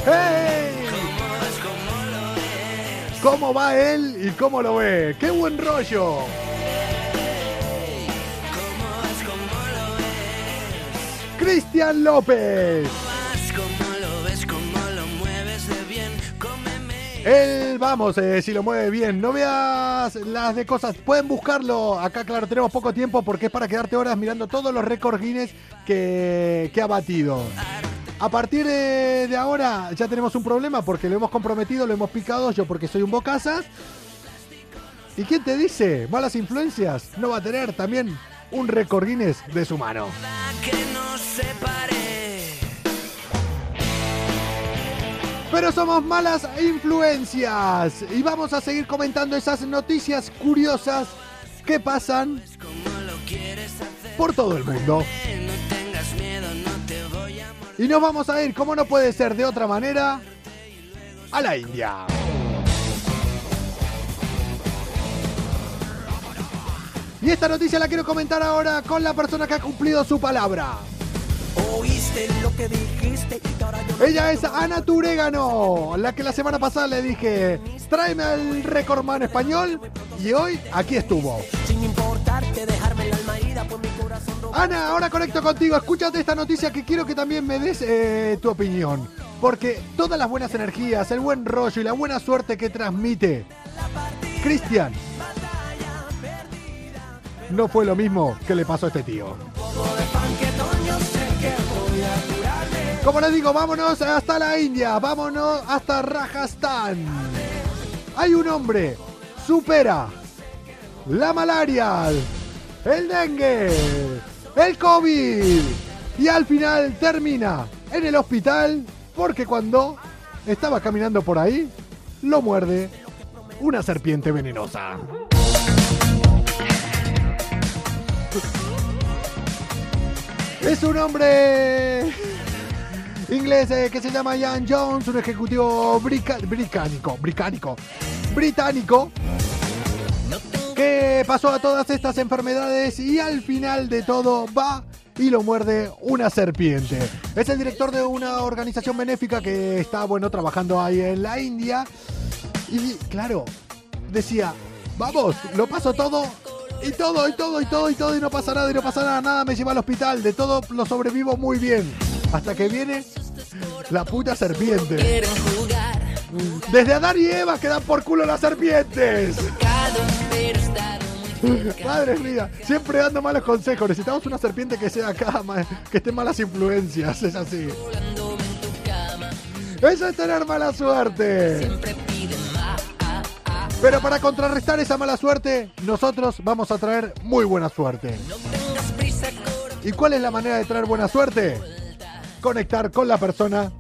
¡Hey! ¿Cómo va él y cómo lo ve? ¡Qué buen rollo! Cristian López. Él, vamos, eh, si lo mueve bien. No veas las de cosas. Pueden buscarlo. Acá, claro, tenemos poco tiempo porque es para quedarte horas mirando todos los récords Guinness que, que ha batido. A partir de, ahora ya tenemos un problema porque lo hemos comprometido, lo hemos picado. Yo porque soy un bocazas. ¿Y quién te dice? Malas influencias. No va a tener también un récord Guinness de su mano. Pero somos malas influencias y vamos a seguir comentando esas noticias curiosas que pasan por todo el mundo. Y nos vamos a ir, como no puede ser de otra manera, a la India. Y esta noticia la quiero comentar ahora con la persona que ha cumplido su palabra. Oíste lo que dijiste y ahora yo Ella es Ana Turegano, la que la semana pasada le dije, tráeme al recordman español y hoy aquí estuvo. sin importarte dejarme Ana, ahora conecto contigo, escúchate esta noticia que quiero que también me des eh, tu opinión. Porque todas las buenas energías, el buen rollo y la buena suerte que transmite Cristian no fue lo mismo que le pasó a este tío. Como les digo, vámonos hasta la India, vámonos hasta Rajasthan. Hay un hombre, supera la malaria, el dengue, el COVID y al final termina en el hospital porque cuando estaba caminando por ahí lo muerde una serpiente venenosa. Es un hombre inglés eh, que se llama Ian Jones, un ejecutivo británico, británico, británico, que pasó a todas estas enfermedades y al final de todo va y lo muerde una serpiente. Es el director de una organización benéfica que está, bueno, trabajando ahí en la India. Y claro, decía, vamos, lo paso todo y todo y todo y todo y todo y no pasa nada y no pasa nada, nada me lleva al hospital, de todo lo sobrevivo muy bien. Hasta que viene la puta serpiente. Desde Adán y Eva que dan por culo las serpientes. Madre mía, siempre dando malos consejos. Necesitamos una serpiente que sea acá, que esté en malas influencias, es así. Eso es tener mala suerte. Pero para contrarrestar esa mala suerte, nosotros vamos a traer muy buena suerte. ¿Y cuál es la manera de traer buena suerte? Conectar con la persona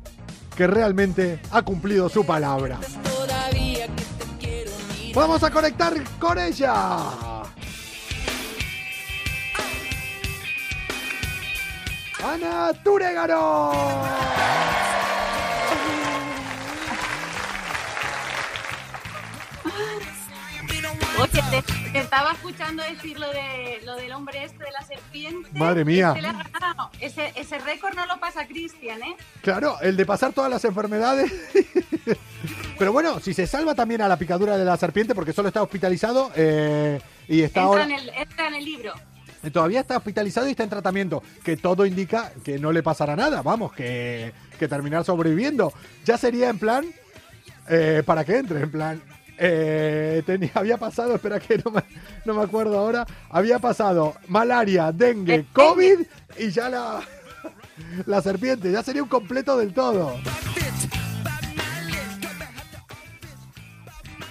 que realmente ha cumplido su palabra. Vamos a conectar con ella. Ana Turegano. Oye, te, te estaba escuchando decir lo, de, lo del hombre este de la serpiente. Madre mía. Este. Ese, ese récord no lo pasa Cristian, ¿eh? Claro, el de pasar todas las enfermedades. Pero bueno, si se salva también a la picadura de la serpiente, porque solo está hospitalizado eh, y está Entra, ahora. en el, entra en el libro. Todavía está hospitalizado y está en tratamiento, que todo indica que no le pasará nada, vamos, que, que terminar sobreviviendo. Ya sería en plan, eh, para que entre, en plan, eh, tenía, había pasado, espera que no me, no me acuerdo ahora, había pasado malaria, dengue, Eh, COVID y ya la, la serpiente, ya sería un completo del todo.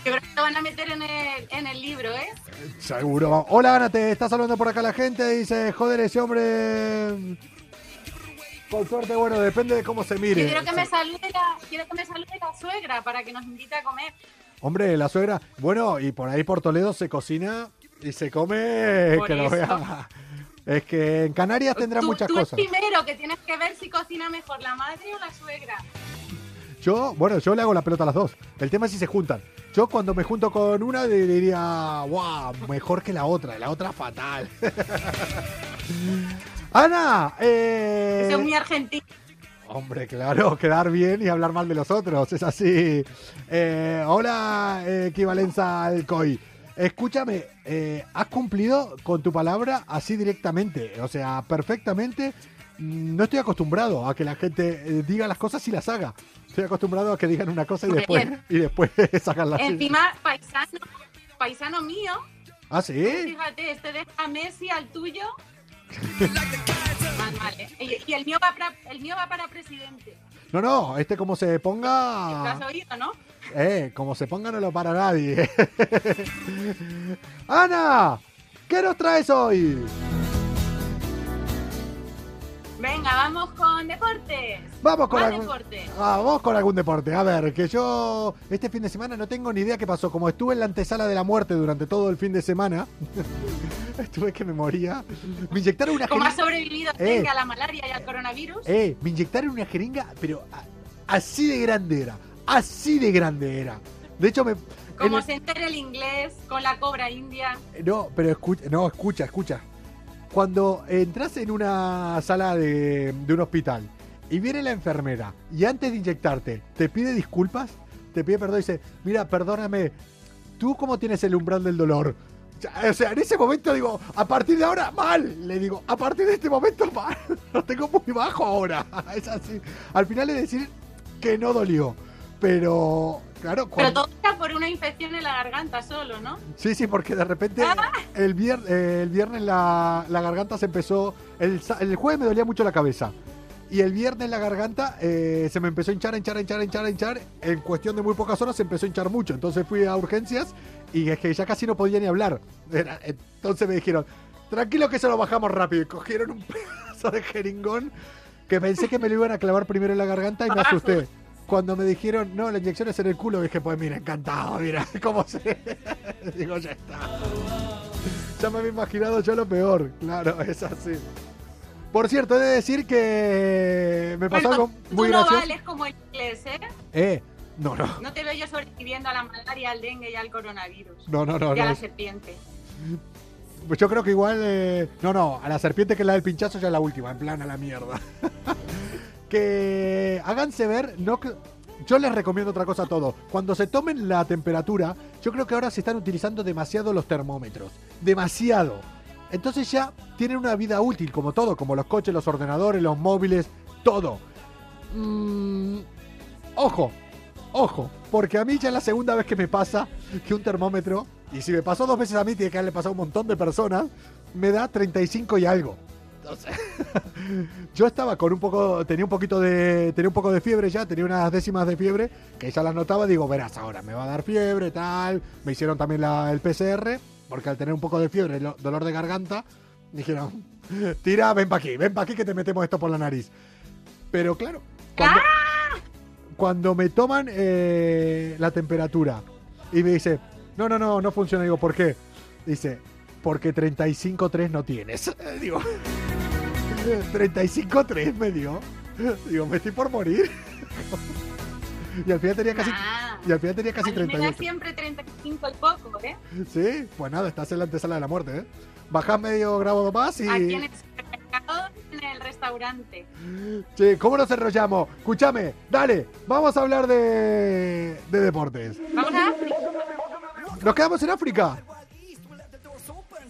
Yo creo que lo van a meter en el, en el libro, ¿eh? Seguro. Hola Ana, te está saludando por acá la gente. Dice, joder, ese hombre. Con suerte, bueno, depende de cómo se Yo mire. quiero que me salude la, quiero que me salude la suegra para que nos invite a comer. Hombre, la suegra. Bueno, y por ahí por Toledo se cocina y se come. Por que lo vea. Es que en Canarias tendrá muchas tú cosas. primero que tienes que ver si cocina mejor, la madre o la suegra. Yo, bueno, yo le hago la pelota a las dos. El tema es si se juntan. Yo cuando me junto con una diría, wow, mejor que la otra, la otra fatal. Ana, eh... Es muy argentino. Hombre, claro, quedar bien y hablar mal de los otros, es así. Eh, hola, eh, equivalencia al COI. Escúchame, eh, has cumplido con tu palabra así directamente, o sea, perfectamente. Mm, No estoy acostumbrado a que la gente eh, diga las cosas y las haga. Estoy acostumbrado a que digan una cosa y después, bien. y después sacan la Encima, paisano, paisano mío. ¿Ah, sí? Fíjate, este deja a Messi al tuyo. Mal, mal, ¿eh? Y, el mío va para, el mío va para presidente. No, no, este como se ¿Lo ponga... has oído, no? Eh, como se ponga no lo para nadie. Ana, ¿qué nos traes hoy? Venga, vamos con deportes. Vamos con algún, deporte. vamos con algún deporte. A ver, que yo este fin de semana no tengo ni idea qué pasó. Como estuve en la antesala de la muerte durante todo el fin de semana, estuve que me moría. Me inyectaron una ¿Cómo has jeringa. sobrevivido Eh. a la malaria y al coronavirus? Eh, me inyectaron una jeringa, pero así de grande era. Así de grande era. De hecho, me. Como el- se entera el inglés con la cobra india. No, pero escucha, no, escucha, escucha. Cuando entras en una sala de, un hospital y viene la enfermera y antes de inyectarte te pide disculpas, te pide perdón y dice, mira, perdóname, ¿tú cómo tienes el umbral del dolor? O sea, en ese momento digo, a partir de ahora, mal. Le digo, a partir de este momento, mal. Lo tengo muy bajo ahora. Es así. Al final es decir que no dolió. Pero, claro, Pero todo está por una infección en la garganta solo, ¿no? Sí, sí, porque de repente el, vier- eh, el viernes la, la garganta se empezó. El, el jueves me dolía mucho la cabeza. Y el viernes la garganta eh, se me empezó a hinchar, a hinchar, a hinchar, a hinchar, a hinchar. En cuestión de muy pocas horas se empezó a hinchar mucho. Entonces fui a urgencias y es que ya casi no podía ni hablar. Era- entonces me dijeron, tranquilo que se lo bajamos rápido. Y cogieron un pedazo de jeringón que pensé que me lo iban a clavar primero en la garganta y me asusté. Cuando me dijeron, no, la inyección es en el culo, dije, pues mira, encantado, mira, cómo se... Digo, ya está. Ya me había imaginado yo lo peor, claro, es así. Por cierto, he de decir que me pasó Bueno, algo tú muy no gracioso. vales como el inglés, ¿eh? Eh, no, no, No te veo yo sobreviviendo a la malaria, al dengue y al coronavirus. no, no, no. y a no. la serpiente. Pues yo creo que igual. eh, no, no, a la serpiente que es la del pinchazo ya es la última, en plan a la mierda. Que háganse ver, no Yo les recomiendo otra cosa a todos. Cuando se tomen la temperatura, yo creo que ahora se están utilizando demasiado los termómetros. Demasiado. Entonces ya tienen una vida útil, como todo, como los coches, los ordenadores, los móviles, todo. Mm, ojo, ojo, porque a mí ya es la segunda vez que me pasa que un termómetro, y si me pasó dos veces a mí, tiene que haberle pasado a un montón de personas, me da 35 y algo. Entonces, yo estaba con un poco, tenía un poquito de, tenía un poco de fiebre ya, tenía unas décimas de fiebre, que ya las notaba, digo, verás ahora, me va a dar fiebre, tal. Me hicieron también la- el PCR, porque al tener un poco de fiebre, lo- dolor de garganta, dijeron, tira, ven para aquí, ven para aquí que te metemos esto por la nariz. Pero claro, cuando, cuando me toman eh, la temperatura y me dice, no, no, no, no funciona, digo, ¿por qué? Dice, porque 35.3 no tienes. Digo, 35-3 me dio. Digo, me estoy por morir. y al final tenía casi, y al final tenía casi a mí me da 38. siempre 35 y poco, ¿eh? Sí, pues nada, estás en la antesala de la muerte, ¿eh? Bajás medio grado más y... Aquí en el supermercado, en el restaurante. Sí, ¿cómo nos enrollamos? Escúchame, dale, vamos a hablar de, de deportes. Vamos a África. ¿Nos quedamos en África?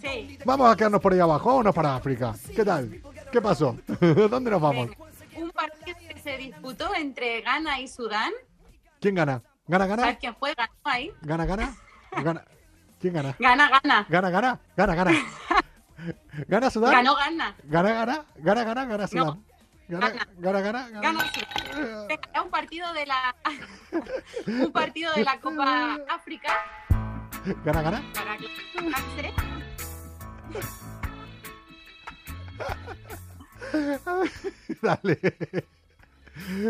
Sí. Vamos a quedarnos por ahí abajo, vámonos para África. ¿Qué tal? ¿Qué pasó? ¿Dónde nos vamos? Un partido que se disputó entre Ghana y Sudán. ¿Quién gana? ¿Gana, ¿Sabes gana? quién fue? Ganó ahí. ¿Gana, gana? ¿Gana? ¿Quién gana? Gana, gana. ¿Gana, gana? ¿Gana, gana? ¿Gana Sudán? Ganó, gana. ¿Gana, gana? ¿Gana, gana? ¿Gana Sudán? ¿Gana, gana, gana? Ganó gana? Sudán. Era un partido de la un partido de la Copa África ¿Gana, gana? para clasificarse. Dale.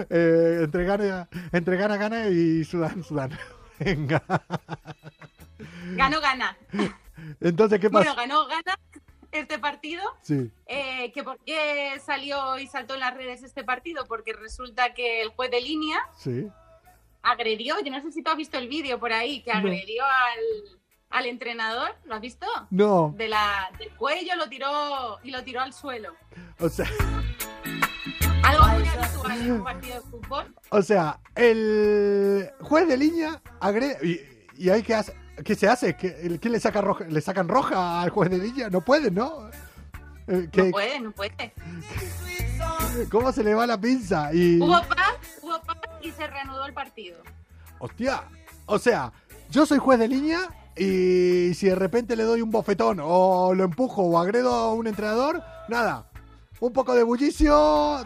Eh, entre, gana, entre gana, gana y Sudán, Sudán. Venga. Ganó, gana. Entonces, ¿qué Bueno, pasa? ganó, gana este partido. Sí. Eh, que ¿Por qué salió y saltó en las redes este partido? Porque resulta que el juez de línea Sí. agredió, yo no sé si tú has visto el vídeo por ahí, que No. agredió al, al entrenador, ¿lo has visto? No, De la, del cuello lo tiró y lo tiró al suelo. o sea, Algo muy habitual en un partido de fútbol. o sea, el juez de línea agrede y, y hay que hacer ¿Qué se hace? ¿Qué, qué le saca roja? ¿Le sacan roja al juez de línea? No pueden, ¿no? Eh, ¿qué- No puede, no puede. ¿Cómo se le va la pinza? Y, Hubo paz, hubo paz y se reanudó el partido. hostia, o sea, yo soy juez de línea y si de repente le doy un bofetón o lo empujo o agredo a un entrenador, nada, un poco de bullicio,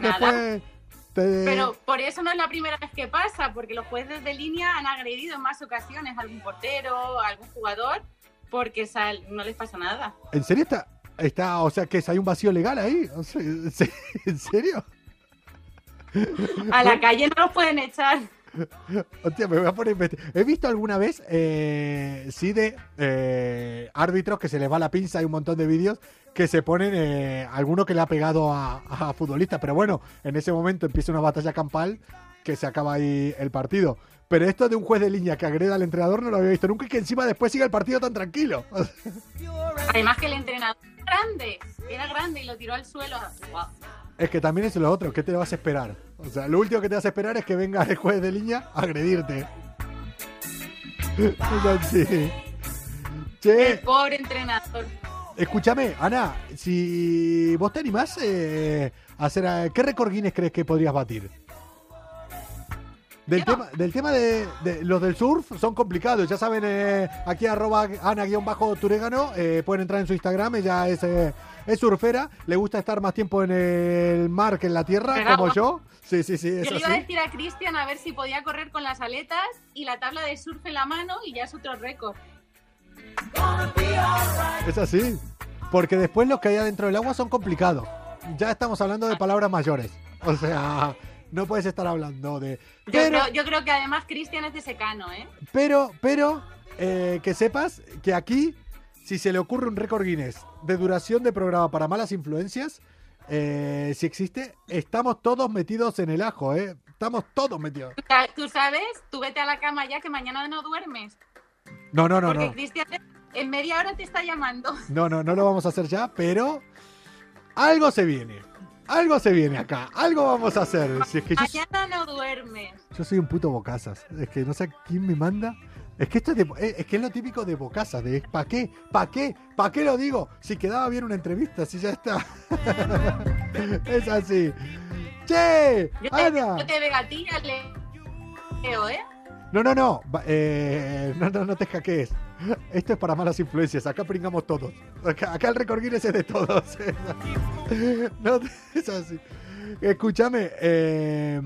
Nada. después te... Pero por eso no es la primera vez que pasa, porque los jueces de línea han agredido en más ocasiones a algún portero, a algún jugador, porque sal- no les pasa nada. ¿En serio está, está, o sea, que hay un vacío legal ahí? O sea, ¿en se- ¿En serio? A la calle no los pueden echar. Hostia, me voy a poner. He visto alguna vez, eh, sí, de eh, árbitros que se les va la pinza. Hay un montón de vídeos que se ponen, eh, alguno que le ha pegado a, a futbolistas. Pero bueno, en ese momento empieza una batalla campal que se acaba ahí el partido. Pero esto de un juez de línea que agreda al entrenador no lo había visto nunca y que encima después siga el partido tan tranquilo. Además que el entrenador era grande, era grande y lo tiró al suelo. Guau. Es que también es lo otro, ¿qué te vas a esperar? O sea, lo último que te vas a esperar es que venga el juez de línea a agredirte. Es así. El Che, pobre entrenador. escúchame, Ana, si vos te animás eh, a hacer... ¿Qué récord Guinness crees que podrías batir? Del tema, del tema de, de- los del surf son complicados, ya saben, eh, aquí arroba ana-turegano, eh, pueden entrar en su Instagram, ella es, eh, es surfera, le gusta estar más tiempo en el mar que en la tierra, Pegado. como yo. Sí, sí, sí, Yo le iba a decir a Cristian a ver si podía correr con las aletas y la tabla de surf en la mano y ya es otro récord. Es así. Porque después los que hay adentro del agua son complicados. Ya estamos hablando de palabras mayores. O sea, no puedes estar hablando de... Yo, creo, yo creo que además Cristian es de secano, ¿eh? pero, pero, eh, que sepas que aquí, si se le ocurre un récord Guinness de duración de programa para malas influencias, eh, si existe, estamos todos metidos en el ajo, ¿eh? Estamos todos metidos. Tú sa- Tú sabes, tú vete a la cama ya que mañana no duermes. No, no, no, porque no. Cristian en media hora te está llamando. No, no, no lo vamos a hacer ya, pero algo se viene. Algo se viene acá. Algo vamos a hacer. Si es que yo, Mañana no duermes. yo soy un puto bocazas. Es que no sé quién me manda. Es que esto es, de- eh, es que es lo típico de bocazas. De ¿para qué? ¿Para qué? ¿Para qué lo digo? Si quedaba bien una entrevista, si ya está. es así. ¡Che! Yo te, ¡Ana! yo te veo a ti, a Leo, ¿eh? No, no, no. Eh, no, no, no te hackees. Esto es para malas influencias. Acá pringamos todos. Acá, acá el récord Guinness es de todos. no, es así. Escúchame. eh,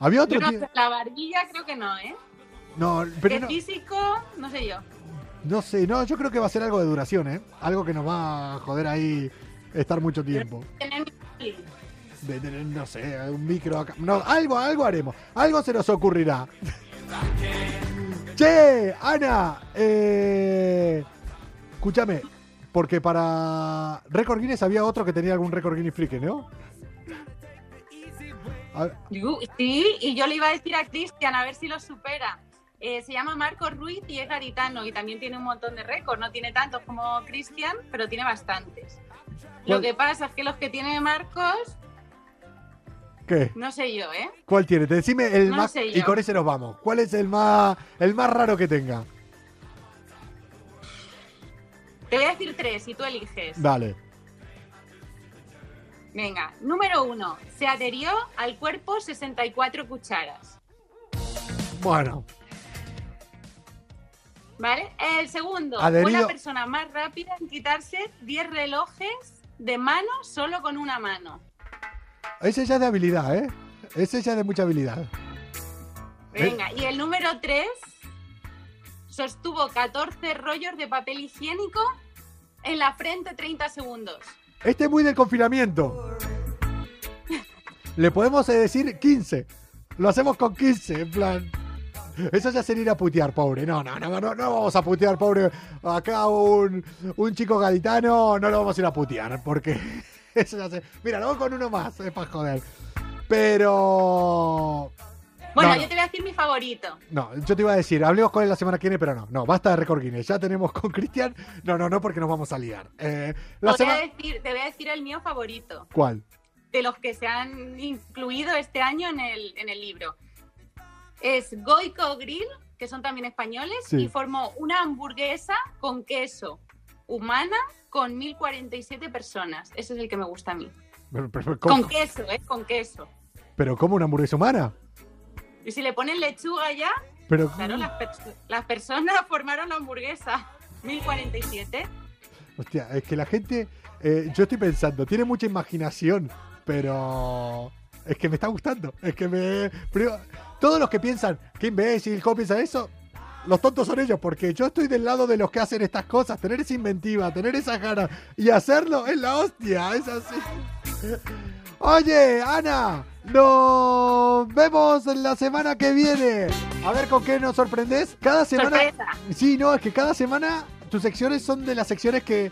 había otro no tío- la barbilla creo que no, ¿eh? No, pero El no, físico, no sé yo. no sé. No, yo creo que va a ser algo de duración, ¿eh? Algo que nos va a joder ahí estar mucho tiempo. De tener, no sé, un micro acá. No, algo, algo haremos. Algo se nos ocurrirá. Che, Ana, eh, escúchame. Porque para Record Guinness había otro que tenía algún Record Guinness friki, ¿no? Sí, y yo le iba a decir a Cristian a ver si lo supera. Eh, se llama Marcos Ruiz y es gaditano y también tiene un montón de récords. No tiene tantos como Cristian, pero tiene bastantes. Lo que pasa es que los que tiene Marcos, ¿Qué? no sé yo, ¿eh? ¿Cuál tiene? Decime el No más sé y con ese nos vamos. ¿Cuál es el más el más raro que tenga? Te voy a decir tres y tú eliges. Dale. Venga, número uno. Se adherió al cuerpo 64 cucharas. Bueno, ¿Vale? El segundo. Adherido- Fue la persona más rápida en quitarse 10 relojes de mano solo con una mano. Ese ya es de habilidad, ¿eh? Ese ya es de mucha habilidad. ¿Eh? Venga, y el número 3 sostuvo 14 rollos de papel higiénico en la frente 30 segundos. Este es muy del confinamiento. Le podemos eh, decir 15. Lo hacemos con 15, en plan. Eso ya sería ir a putear, pobre. No, no, no, no, no vamos a putear, pobre. Acá un, un chico gaditano no lo vamos a ir a putear, porque eso ya se. Mira, lo hago con uno más, es para joder. Pero. Bueno, No, no. yo te voy a decir mi favorito. No, yo te iba a decir, hablemos con él la semana que viene, pero no, no, basta de récord Guinness. Ya tenemos con Cristian. No, no, no, porque nos vamos a liar. Eh, la Te voy, a decir, te voy a decir el mío favorito, ¿Cuál? de los que se han incluido este año en el, en el libro. Es Goico Grill, que son también españoles, Sí. y formó una hamburguesa con queso humana con 1047 personas. Ese es el que me gusta a mí. Pero, pero, ¿cómo, Con queso, ¿eh? Con queso. pero ¿cómo una hamburguesa humana? Y si le ponen lechuga ya, Pero, claro, las personas formaron la hamburguesa. 1047. hostia, es que la gente, eh, yo estoy pensando, tiene mucha imaginación, pero es que me está gustando. Es que me. pero todos los que piensan, qué imbécil, ¿cómo piensa eso? Los tontos son ellos, porque yo estoy del lado de los que hacen estas cosas, tener esa inventiva, tener esa ganas y hacerlo es la hostia, es así. Oye, Ana, nos vemos la semana que viene. A ver con qué nos sorprendes. Cada semana. Sorpresa. Sí, no, es que cada semana tus secciones son de las secciones que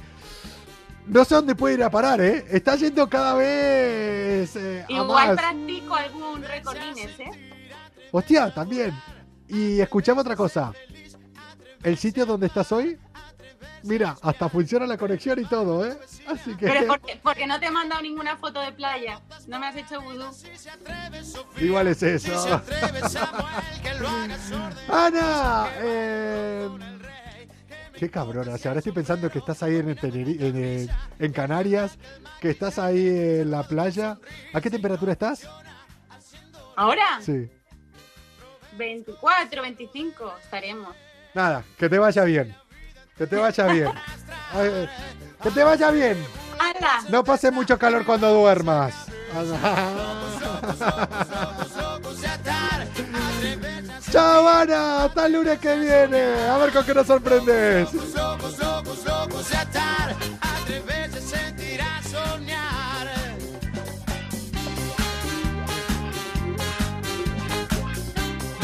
no sé dónde puede ir a parar, ¿eh? Está yendo cada vez eh, a Igual más. practico algún récord ¿eh? Hostia, también. Y escuchame otra cosa. El sitio donde estás hoy, mira, hasta funciona la conexión y todo, ¿eh? Así que Pero porque, porque no te he mandado ninguna foto de playa. No me has hecho vudú. igual es eso. Ana, eh, qué cabrona. O sea, ahora estoy pensando que estás ahí en, en, en Canarias, que estás ahí en la playa. ¿A qué temperatura estás? Ahora, Sí. 24, 25 estaremos. Nada, que te vaya bien. Que te vaya bien. Que te vaya bien. ¡Hala! No pases mucho calor cuando duermas. Chao, Ana. Hasta el lunes que viene. A ver con qué nos sorprendes.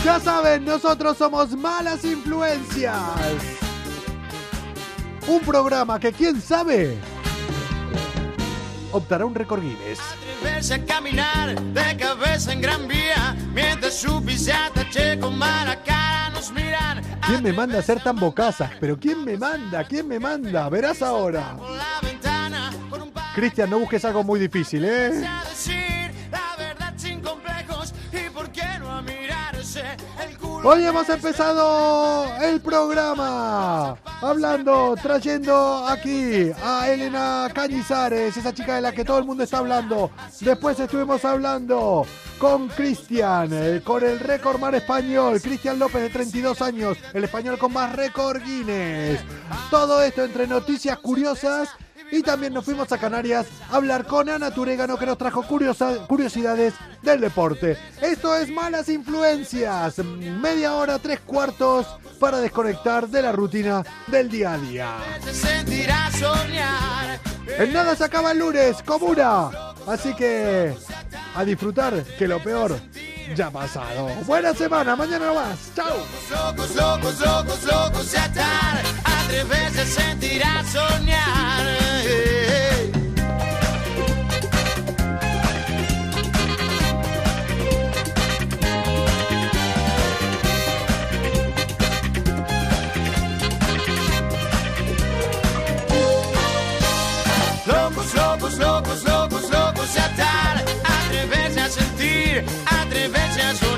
Ya saben, nosotros somos Malas Influencias. Un programa que, quién sabe, optará un récord Guinness. Atreverse a caminar de cabeza en gran vía, mientras su pisata che con mala cara nos miran. ¿Quién me manda a ser tan bocazas? Pero ¿quién me manda? ¿Quién me manda? Verás ahora. Cristian, no busques algo muy difícil, ¿eh? Hoy hemos empezado el programa hablando, trayendo aquí a Elena Cañizares, esa chica de la que todo el mundo está hablando. Después estuvimos hablando con Cristian, con el récord mar español, Cristian López de 32 años, el español con más récord Guinness. Todo esto entre noticias curiosas. Y también nos fuimos a Canarias a hablar con Ana Turegano que nos trajo curiosa- curiosidades del deporte. Esto es Malas Influencias. Media hora, tres cuartos para desconectar de la rutina del día a día. Se sentirá soñar. En nada se acaba el lunes, comuna. Así que a disfrutar que lo peor ya pasado. Buena semana, mañana más. Chao. Locos, locos, locos, locos de atar, atreverse a sentir, a soñar. Locos, locos, locos, locos, sentir, atrévete a soñar.